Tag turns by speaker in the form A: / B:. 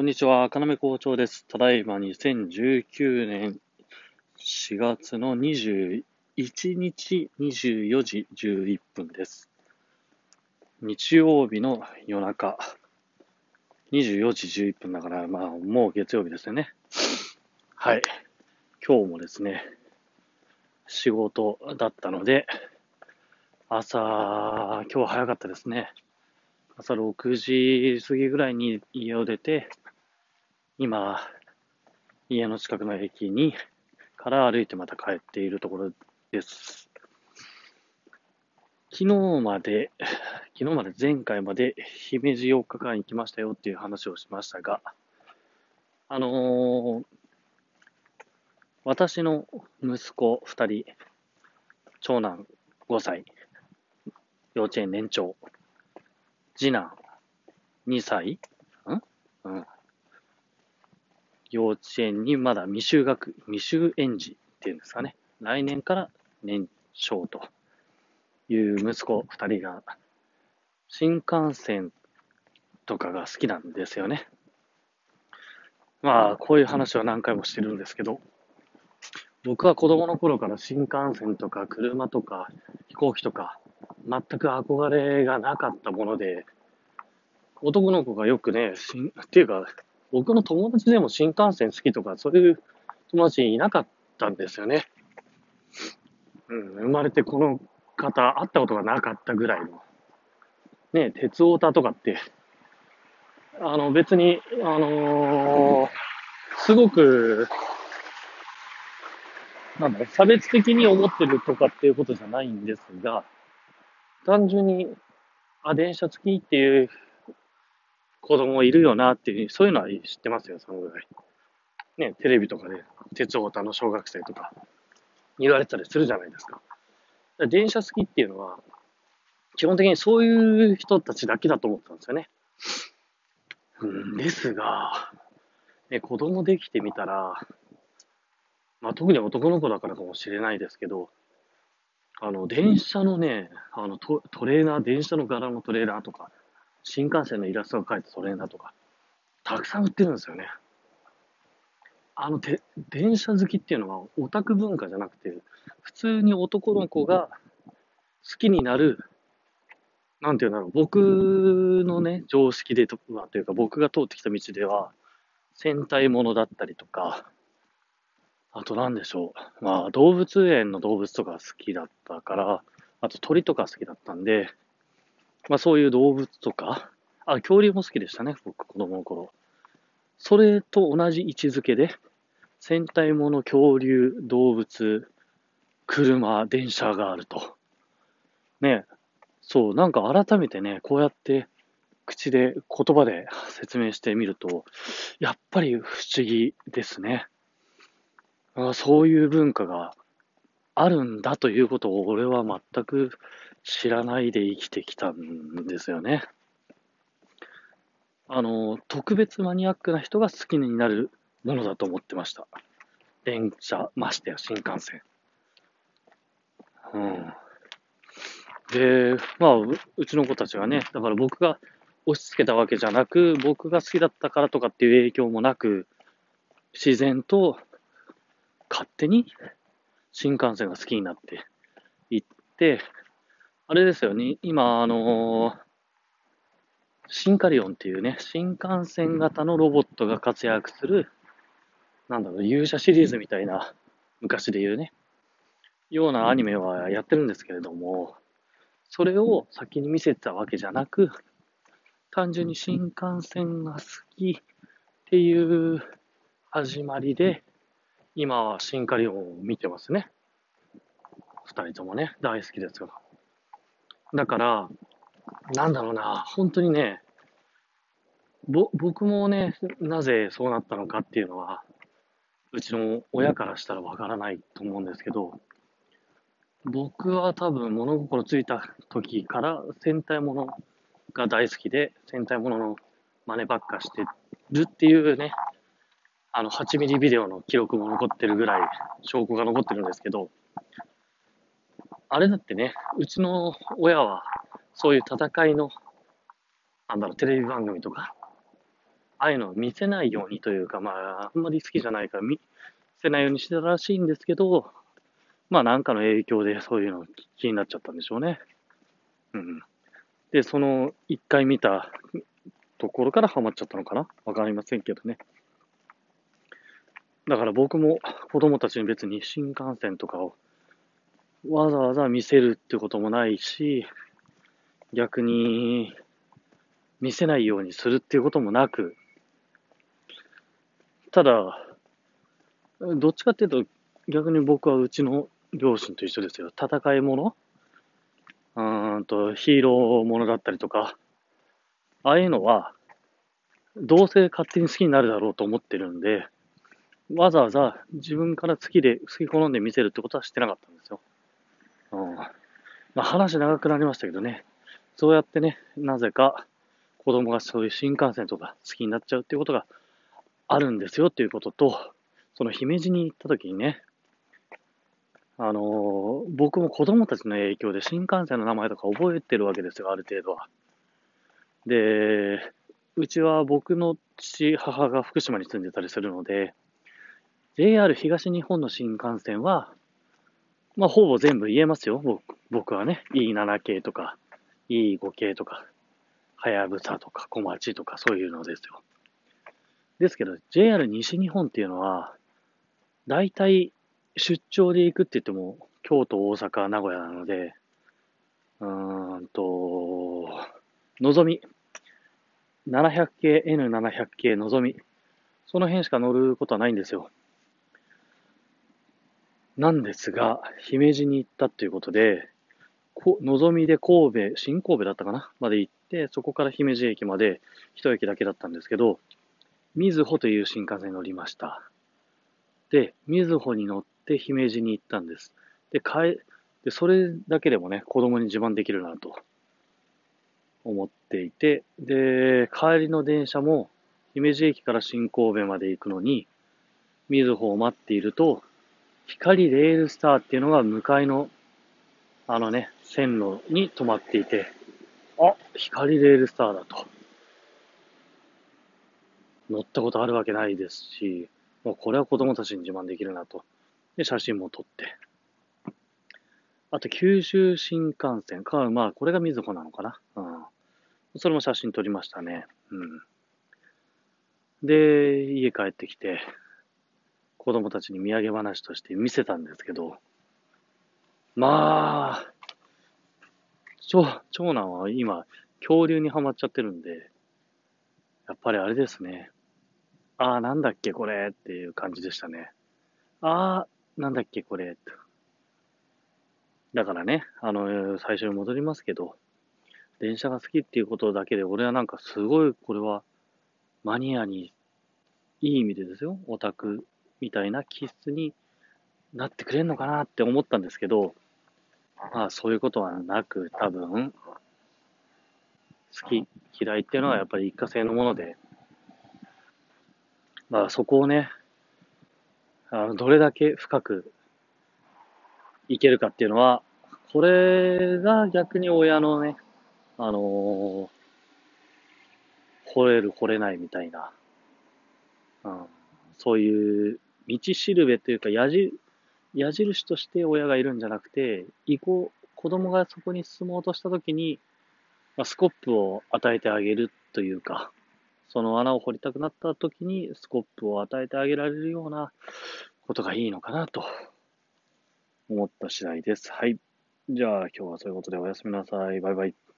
A: こんにちは、かなめ校長です。ただいま2019年4月の21日24時11分です。日曜日の夜中、24時11分だから、まあ、もう月曜日ですよね。はい。今日もですね、仕事だったので、朝、今日早かったですね。朝6時過ぎぐらいに家を出て、今、家の近くの駅に、から歩いてまた帰っているところです。昨日まで、昨日まで前回まで姫路4日間行きましたよっていう話をしましたが、あのー、私の息子2人、長男5歳、幼稚園年長、次男2歳ん？うん。幼稚園にまだ未就学、未就園児っていうんですかね。来年から年少という息子2人が、新幹線とかが好きなんですよね。まあ、こういう話は何回もしてるんですけど、僕は子供の頃から新幹線とか車とか飛行機とか全く憧れがなかったもので、男の子がよくね、しんっていうか、僕の友達でも新幹線好きとか、そういう友達いなかったんですよね。うん、生まれてこの方、会ったことがなかったぐらいの。ね、鉄オタとかって、あの別に、あのー、すごく、なんだろ、差別的に思ってるとかっていうことじゃないんですが、単純に、あ、電車付きっていう子供いるよなっていう、そういうのは知ってますよ、そのぐらい。ね、テレビとかで、鉄オタの小学生とか、言われたりするじゃないですか。か電車好きっていうのは、基本的にそういう人たちだけだと思ったんですよね。うん、ですが、ね、子供できてみたら、まあ、特に男の子だからかもしれないですけど、あの、電車のね、あのト、トレーナー、電車の柄のトレーナーとか、新幹線のイラストが描いたトレーナーとか、たくさん売ってるんですよね。あの、て、電車好きっていうのはオタク文化じゃなくて、普通に男の子が好きになる、なんていうんだろう、僕のね、常識でとは、というか僕が通ってきた道では、戦隊ものだったりとか、あと何でしょう。まあ、動物園の動物とか好きだったから、あと鳥とか好きだったんで、まあそういう動物とか、あ、恐竜も好きでしたね、僕、子供の頃。それと同じ位置づけで、戦隊もの、恐竜、動物、車、電車があると。ね、そう、なんか改めてね、こうやって口で、言葉で説明してみると、やっぱり不思議ですね。あそういう文化があるんだということを俺は全く知らないで生きてきたんですよね。あの、特別マニアックな人が好きになるものだと思ってました。電車、ましてや新幹線。うん。で、まあう、ちの子たちはね、だから僕が押し付けたわけじゃなく、僕が好きだったからとかっていう影響もなく、自然と勝手に新幹線が好きになっていって、あれですよね、今、あのー、シンカリオンっていうね、新幹線型のロボットが活躍する、なんだろう、勇者シリーズみたいな、昔で言うね、ようなアニメはやってるんですけれども、それを先に見せたわけじゃなく、単純に新幹線が好きっていう始まりで、今はシンカリオンを見てますね。二人ともね、大好きですよ。だから、なんだろうな、本当にね、ぼ、僕もね、なぜそうなったのかっていうのは、うちの親からしたらわからないと思うんですけど、僕は多分物心ついた時から戦隊ものが大好きで、戦隊ものの真似ばっかしてるっていうね、あの、8ミリビデオの記録も残ってるぐらい、証拠が残ってるんですけど、あれだってね、うちの親は、そういう戦いの、なんだろう、テレビ番組とか、ああいうのを見せないようにというか、まあ、あんまり好きじゃないから見せないようにしてたらしいんですけど、まあなんかの影響でそういうの気になっちゃったんでしょうね。うん。で、その一回見たところからハマっちゃったのかな？わかりませんけどね。だから僕も子供たちに別に新幹線とかをわざわざ見せるってこともないし、逆に見せないようにするっていうこともなく、ただ、どっちかっていうと、逆に僕はうちの両親と一緒ですよ。戦いものうんと、ヒーローものだったりとか、ああいうのは、どうせ勝手に好きになるだろうと思ってるんで、わざわざ自分から好きで、好き好んで見せるってことはしてなかったんですよ。うん。まあ話長くなりましたけどね。そうやってね、なぜか子供がそういう新幹線とか好きになっちゃうっていうことがあるんですよっていうことと、その姫路に行った時にね、あのー、僕も子供たちの影響で新幹線の名前とか覚えてるわけですよ、ある程度は。で、うちは僕の父、母が福島に住んでたりするので、JR 東日本の新幹線は、まあ、ほぼ全部言えますよ、僕僕はね。E7 系とか、E5 系とか、はやぶさとか、小町とか、そういうのですよ。ですけど、JR 西日本っていうのは、大体出張で行くって言っても、京都、大阪、名古屋なので、うーんと、のぞみ。700系、N700 系、のぞみ。その辺しか乗ることはないんですよ。なんですが、姫路に行ったということで、のぞみで神戸、新神戸だったかな？まで行って、そこから姫路駅まで一駅だけだったんですけど、みずほという新幹線に乗りました。で、みずほに乗って姫路に行ったんです。で、帰、で、それだけでもね、子供に自慢できるなと思っていて、で、帰りの電車も姫路駅から新神戸まで行くのに、みずほを待っていると、光レールスターっていうのが向かいの、あのね、線路に止まっていて、あ、光レールスターだと。乗ったことあるわけないですし、もうこれは子供たちに自慢できるなと。で、写真も撮って。あと、九州新幹線か、まあ、これがみずほなのかな。うん。それも写真撮りましたね。うん。で、家帰ってきて、子供たちに土産話として見せたんですけど、まあ、長長男は今、恐竜にはまっちゃってるんで、やっぱりあれですね。ああ、なんだっけこれっていう感じでしたね。ああ、なんだっけこれ。だからね、あの、最初に戻りますけど、電車が好きっていうことだけで、俺はなんかすごい、これは、マニアに、いい意味でですよ、オタクみたいな気質になってくれんのかなって思ったんですけど、まあそういうことはなく、多分、好き、嫌いっていうのはやっぱり一過性のもので、まあそこをね、あの、どれだけ深くいけるかっていうのは、これが逆に親のね、あのー、惚れる惚れないみたいな、うん、そういう道しるべというか矢印、矢印として親がいるんじゃなくて、以降、子供がそこに進もうとしたときに、まあ、スコップを与えてあげるというか、その穴を掘りたくなったときにスコップを与えてあげられるようなことがいいのかなと思った次第です。はい。じゃあ今日はそういうことでおやすみなさい。バイバイ。